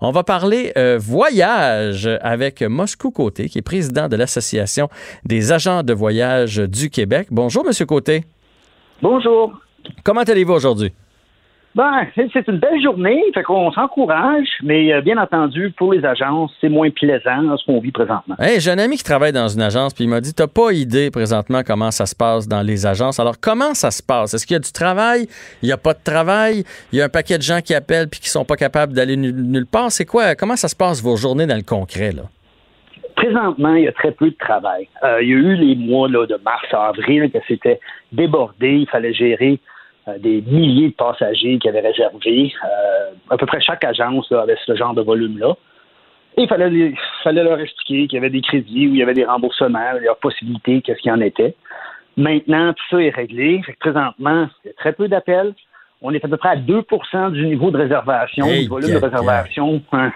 On va parler euh, voyage avec Moscou Côté, qui est président de l'Association des agents de voyage du Québec. Bonjour, Monsieur Côté. Bonjour. Comment allez-vous aujourd'hui? Ben, c'est une belle journée, fait qu'on s'encourage, mais euh, bien entendu, pour les agences, c'est moins plaisant ce qu'on vit présentement. Hey, j'ai un ami qui travaille dans une agence, puis il m'a dit T'as pas idée présentement comment ça se passe dans les agences. Alors, comment ça se passe? Est-ce qu'il y a du travail? Il n'y a pas de travail? Il y a un paquet de gens qui appellent puis qui sont pas capables d'aller nulle part? C'est quoi? Comment ça se passe vos journées dans le concret, là? Présentement, il y a très peu de travail. Euh, il y a eu les mois là, de mars à avril que c'était débordé, il fallait gérer des milliers de passagers qui avaient réservé. Euh, à peu près chaque agence avait ce genre de volume-là. Et il fallait, fallait leur expliquer qu'il y avait des crédits ou il y avait des remboursements, il y a possibilité, qu'est-ce qu'il en était. Maintenant, tout ça est réglé. Fait que présentement, il y a très peu d'appels on est à peu près à 2% du niveau de réservation, du volume de réservation hein,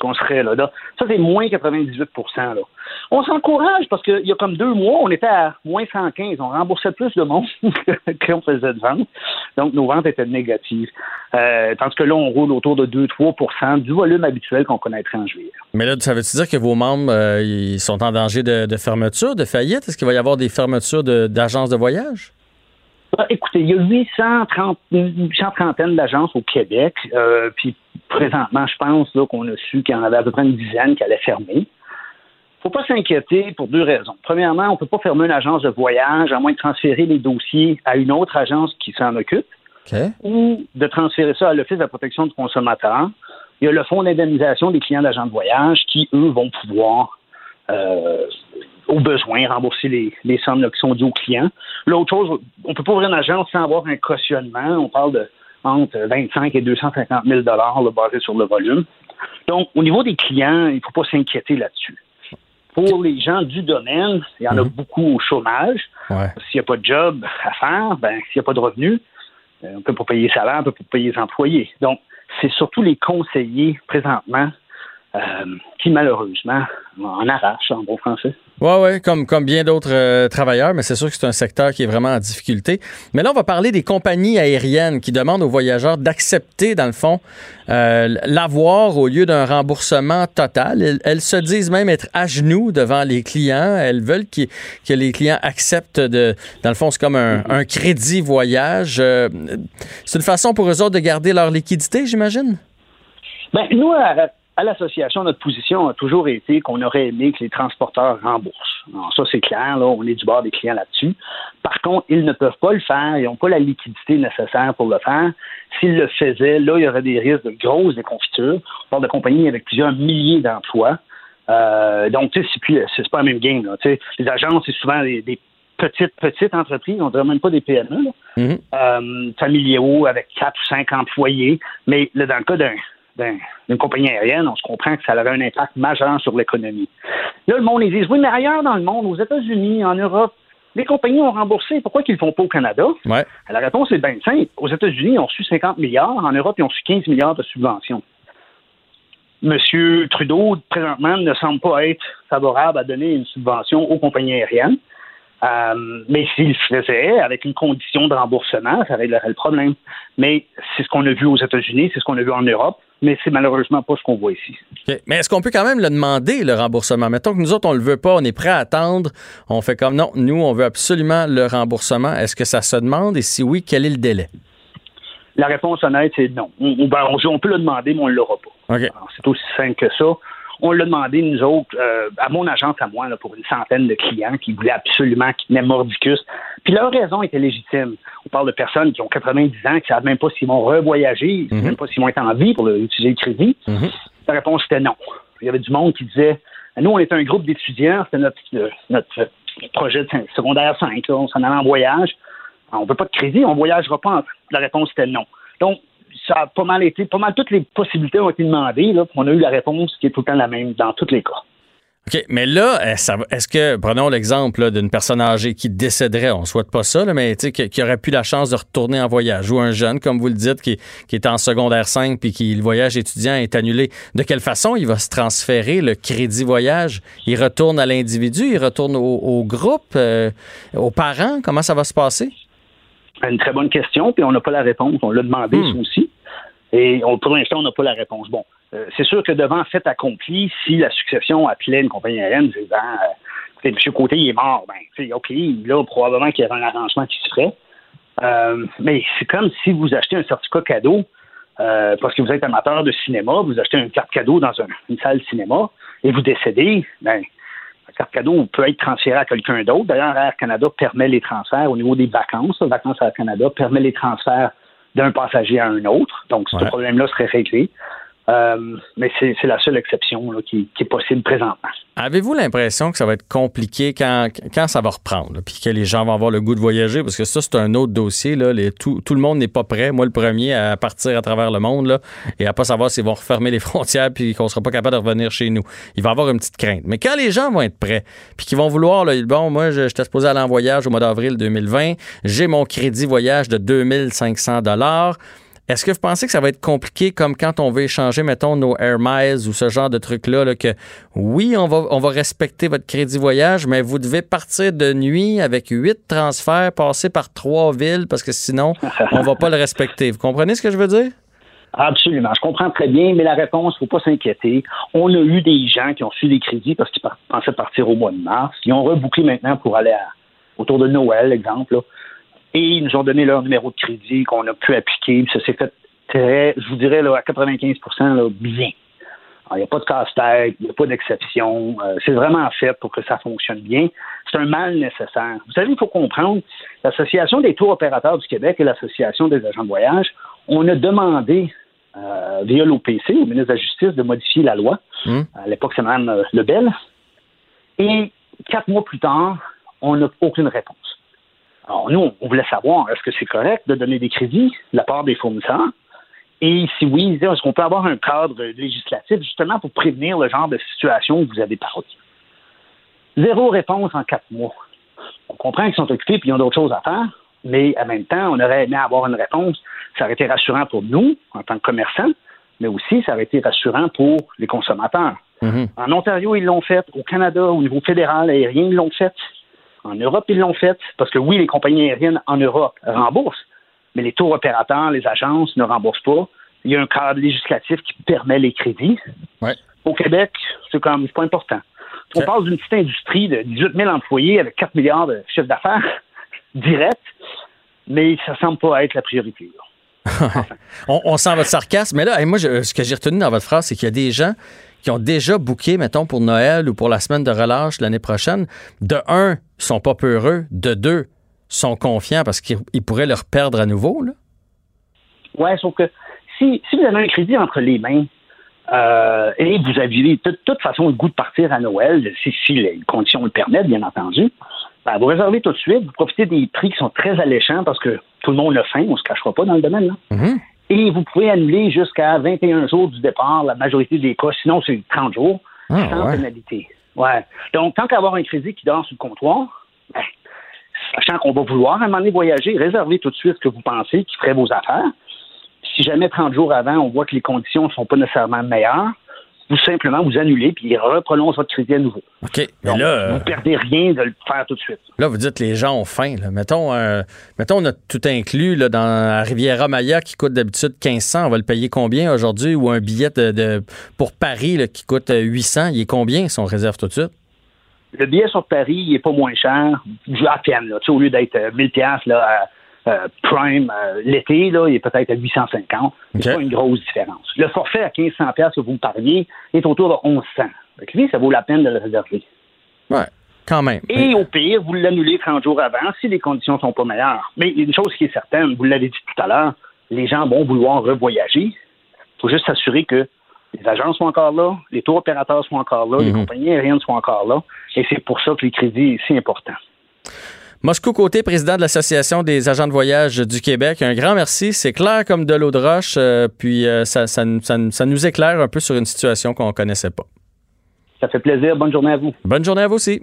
qu'on serait là. Ça, c'est moins 98 là. On s'encourage parce qu'il y a comme deux mois, on était à moins 115. On remboursait plus de monde qu'on faisait de ventes. Donc, nos ventes étaient négatives. Euh, tandis que là, on roule autour de 2-3% du volume habituel qu'on connaîtrait en juillet. Mais là, ça veut-tu dire que vos membres euh, ils sont en danger de, de fermeture, de faillite? Est-ce qu'il va y avoir des fermetures d'agences de voyage? Ah, écoutez, il y a 830, 830 d'agences au Québec. Euh, puis présentement, je pense qu'on a su qu'il y en avait à peu près une dizaine qui allaient fermer. faut pas s'inquiéter pour deux raisons. Premièrement, on ne peut pas fermer une agence de voyage à moins de transférer les dossiers à une autre agence qui s'en occupe ou de transférer ça à l'Office de la protection du consommateur. Il y a le fonds d'indemnisation des clients d'agents de voyage qui, eux, vont pouvoir euh, au besoin, rembourser les, sommes qui sont dues aux clients. L'autre chose, on ne peut pas ouvrir une agence sans avoir un cautionnement. On parle de entre 25 et 250 000 basé sur le volume. Donc, au niveau des clients, il ne faut pas s'inquiéter là-dessus. Pour les gens du domaine, il y en a mhm. beaucoup au chômage. S'il n'y a pas de job à faire, ben, s'il n'y a pas de revenus, euh, on ne peut pas payer les salaires, on ne peut pas payer les employés. Donc, c'est surtout les conseillers présentement euh, qui malheureusement en arrachent en bon français. Oui, oui, comme, comme bien d'autres euh, travailleurs, mais c'est sûr que c'est un secteur qui est vraiment en difficulté. Mais là, on va parler des compagnies aériennes qui demandent aux voyageurs d'accepter, dans le fond, euh, l'avoir au lieu d'un remboursement total. Elles, se disent même être à genoux devant les clients. Elles veulent que les clients acceptent de. Dans le fond, c'est comme un, un crédit voyage. c'est une façon pour eux autres de garder leur liquidité, j'imagine? Ben, nous, à l'association, notre position a toujours été qu'on aurait aimé que les transporteurs remboursent. Alors, ça, c'est clair, là, on est du bord des clients là-dessus. Par contre, ils ne peuvent pas le faire, ils n'ont pas la liquidité nécessaire pour le faire. S'ils le faisaient, là, il y aurait des risques de grosses déconfitures. On parle de compagnies avec plusieurs milliers d'emplois. Euh, donc, tu sais, c'est pas la même game. Là, les agences, c'est souvent des, petites, petites entreprises, on ne dirait même pas des PME, mm-hmm. euh, familiaux avec quatre ou cinq employés. Mais là, dans le cas d'un d'une compagnie aérienne, on se comprend que ça aurait un impact majeur sur l'économie. Là, le monde, ils disent, oui, mais ailleurs dans le monde, aux États-Unis, en Europe, les compagnies ont remboursé. Pourquoi qu'ils ne le font pas au Canada? La réponse est bien simple. Aux États-Unis, ils ont reçu 50 milliards. En Europe, ils ont reçu 15 milliards de subventions. Monsieur Trudeau, présentement, ne semble pas être favorable à donner une subvention aux compagnies aériennes. Euh, mais s'il le faisait avec une condition de remboursement, ça réglerait le problème. Mais c'est ce qu'on a vu aux États-Unis, c'est ce qu'on a vu en Europe mais c'est malheureusement pas ce qu'on voit ici. Mais est-ce qu'on peut quand même le demander, le remboursement? Mettons que nous autres, on le veut pas, on est prêt à attendre, on fait comme non, nous, on veut absolument le remboursement. Est-ce que ça se demande? Et si oui, quel est le délai? La réponse honnête, c'est non. On, ben, peut le demander, mais on ne l'aura pas. C'est aussi simple que ça. On l'a demandé, nous autres, euh, à mon agence, à moi, pour une centaine de clients qui voulaient absolument, qui tenaient mordicus. Puis leur raison était légitime. On parle de personnes qui ont 90 ans, qui ne savent même pas s'ils vont revoyager, ils ne savent mhm. même pas s'ils vont être en vie pour utiliser le crédit. Mhm. La réponse était non. Il y avait du monde qui disait Nous, on est un groupe d'étudiants, c'était notre, euh, notre projet de secondaire 5, on s'en allait en voyage. On ne veut pas de crédit, on ne voyagera pas. La réponse était non. Donc, ça a pas mal été, pas mal toutes les possibilités ont été demandées, là, on a eu la réponse qui est tout le temps la même dans tous les cas. OK, mais là, est-ce que, prenons l'exemple d'une personne âgée qui décéderait, on ne souhaite pas ça, mais qui, qui, aurait plus la chance de retourner en voyage, ou un jeune, comme vous le dites, qui, est en secondaire 5 puis qui le voyage étudiant est annulé, de quelle façon il va se transférer le crédit voyage? Il retourne à l'individu, il retourne au, groupe, euh, aux parents? Comment ça va se passer? Une très bonne question, puis on n'a pas la réponse. On l'a demandé, hmm. aussi. Et on, pour l'instant, on n'a pas la réponse. Bon, euh, c'est sûr que devant fait accompli, si la succession appelait une compagnie aérienne disant euh, M. Côté il est mort, ben, OK, là, probablement qu'il y avait un arrangement qui se ferait. Euh, mais c'est comme si vous achetez un certificat cadeau euh, parce que vous êtes amateur de cinéma, vous achetez une carte cadeau dans une salle de cinéma et vous décédez, ben, la carte cadeau peut être transférée à quelqu'un d'autre. D'ailleurs, Air Canada permet les transferts au niveau des vacances. Vacances Air Canada permet les transferts d'un passager à un autre. Donc, ce problème-là serait réglé. Euh, mais c'est la seule exception qui, est possible présentement. Avez-vous l'impression que ça va être compliqué quand, quand ça va reprendre, puis que les gens vont avoir le goût de voyager? Parce que ça, c'est un autre dossier. Là, tout, le monde n'est pas prêt. Moi, le premier, à partir à travers le monde là, et à pas savoir s'ils vont refermer les frontières puis qu'on sera pas capable de revenir chez nous. Il va y avoir une petite crainte. Mais quand les gens vont être prêts, puis qu'ils vont vouloir, là, bon, moi, je, je supposé aller en voyage au mois d'avril 2020, j'ai mon crédit voyage de 2500 dollars est-ce que vous pensez que ça va être compliqué comme quand on veut échanger, mettons, nos Air Miles ou ce genre de trucs-là, que oui, on va, on va respecter votre crédit voyage, mais vous devez partir de nuit avec huit transferts, passer par trois villes parce que sinon, on va pas le respecter. Vous comprenez ce que je veux dire? Absolument. Je comprends très bien, mais la réponse, il ne faut pas s'inquiéter. On a eu des gens qui ont su des crédits parce qu'ils pensaient partir au mois de mars. Ils ont rebouclé maintenant pour aller autour de Noël, exemple. Là et ils nous ont donné leur numéro de crédit qu'on a pu appliquer. Ça s'est fait très, je vous dirais, là, à 95 là, bien. Il n'y a pas de casse-tête, il n'y a pas d'exception. Euh, c'est vraiment fait pour que ça fonctionne bien. C'est un mal nécessaire. Vous savez, il faut comprendre, l'Association des tours opérateurs du Québec et l'Association des agents de voyage, on a demandé euh, via l'OPC, au ministre de la Justice, de modifier la loi. Hmm. À l'époque, c'est Mme euh, Lebel. Et quatre mois plus tard, on n'a aucune réponse. Alors, nous, on voulait savoir, est-ce que c'est correct de donner des crédits de la part des fournisseurs? Et si oui, est-ce qu'on peut avoir un cadre législatif justement pour prévenir le genre de situation que vous avez parlé? Zéro réponse en quatre mois. On comprend qu'ils sont occupés et ils ont d'autres choses à faire, mais en même temps, on aurait aimé avoir une réponse. Ça aurait été rassurant pour nous, en tant que commerçants, mais aussi ça aurait été rassurant pour les consommateurs. Mm-hmm. En Ontario, ils l'ont fait. Au Canada, au niveau fédéral, aérien, ils l'ont fait. En Europe, ils l'ont fait parce que oui, les compagnies aériennes en Europe remboursent, mais les tours opérateurs, les agences ne remboursent pas. Il y a un cadre législatif qui permet les crédits. Au Québec, c'est comme pas important. On parle d'une petite industrie de 18 000 employés avec 4 milliards de chiffre d'affaires direct, mais ça semble pas être la priorité. on, sent votre sarcasme, mais là, moi, ce que j'ai retenu dans votre phrase, c'est qu'il y a des gens qui ont déjà booké, mettons, pour Noël ou pour la semaine de relâche l'année prochaine, de un, sont pas peureux, de deux, sont confiants parce qu'ils pourraient leur perdre à nouveau. Là. Ouais, sauf que si, si vous avez un crédit entre les mains, euh, et vous aviez de toute façon le goût de partir à Noël, si, les conditions le permettent, bien entendu, ben, vous réservez tout de suite, vous profitez des prix qui sont très alléchants parce que tout le monde le faim, on ne se cachera pas dans le domaine. Là. Mm-hmm. Et vous pouvez annuler jusqu'à 21 jours du départ, la majorité des cas. Sinon, c'est 30 jours ah, sans pénalité. Ouais. Donc, tant qu'avoir un crédit qui dort sur le comptoir, ben, sachant qu'on va vouloir à un moment donné voyager, réservez tout de suite ce que vous pensez qui ferait vos affaires. Si jamais 30 jours avant, on voit que les conditions ne sont pas nécessairement meilleures, vous simplement vous annulez puis il reprolonge votre crédit à nouveau. OK. Mais là, vous ne perdez rien de le faire tout de suite. Là, vous dites les gens ont faim. Mettons, euh, mettons, on a tout inclus là, dans la Riviera Maya qui coûte d'habitude 1500. On va le payer combien aujourd'hui? Ou un billet de, pour Paris qui coûte 800, il est combien si on réserve tout de suite? Le billet sur Paris, il n'est pas moins cher. À peine, là. au lieu d'être 1000 euh, là, euh, Prime euh, l'été, là, il est peut-être à 850. C'est pas une grosse différence. Le forfait à 1500 que vous me parliez est autour de 1100. Donc, lui, ça vaut la peine de le réserver. Ouais. Quand même. Et au pire, vous l'annulez 30 jours avant si les conditions sont pas meilleures. Mais il y a une chose qui est certaine, vous l'avez dit tout à l'heure, les gens vont vouloir revoyager. Il faut juste s'assurer que les agents sont encore là, les tours opérateurs sont encore là, les mhm. compagnies aériennes sont encore là. Et c'est pour ça que les crédits sont si important. Moscou Côté, président de l'Association des agents de voyage du Québec, un grand merci. C'est clair comme de l'eau de roche, euh, puis euh, ça, ça, nous éclaire un peu sur une situation qu'on ne connaissait pas. Ça fait plaisir. Bonne journée à vous. Bonne journée à vous aussi.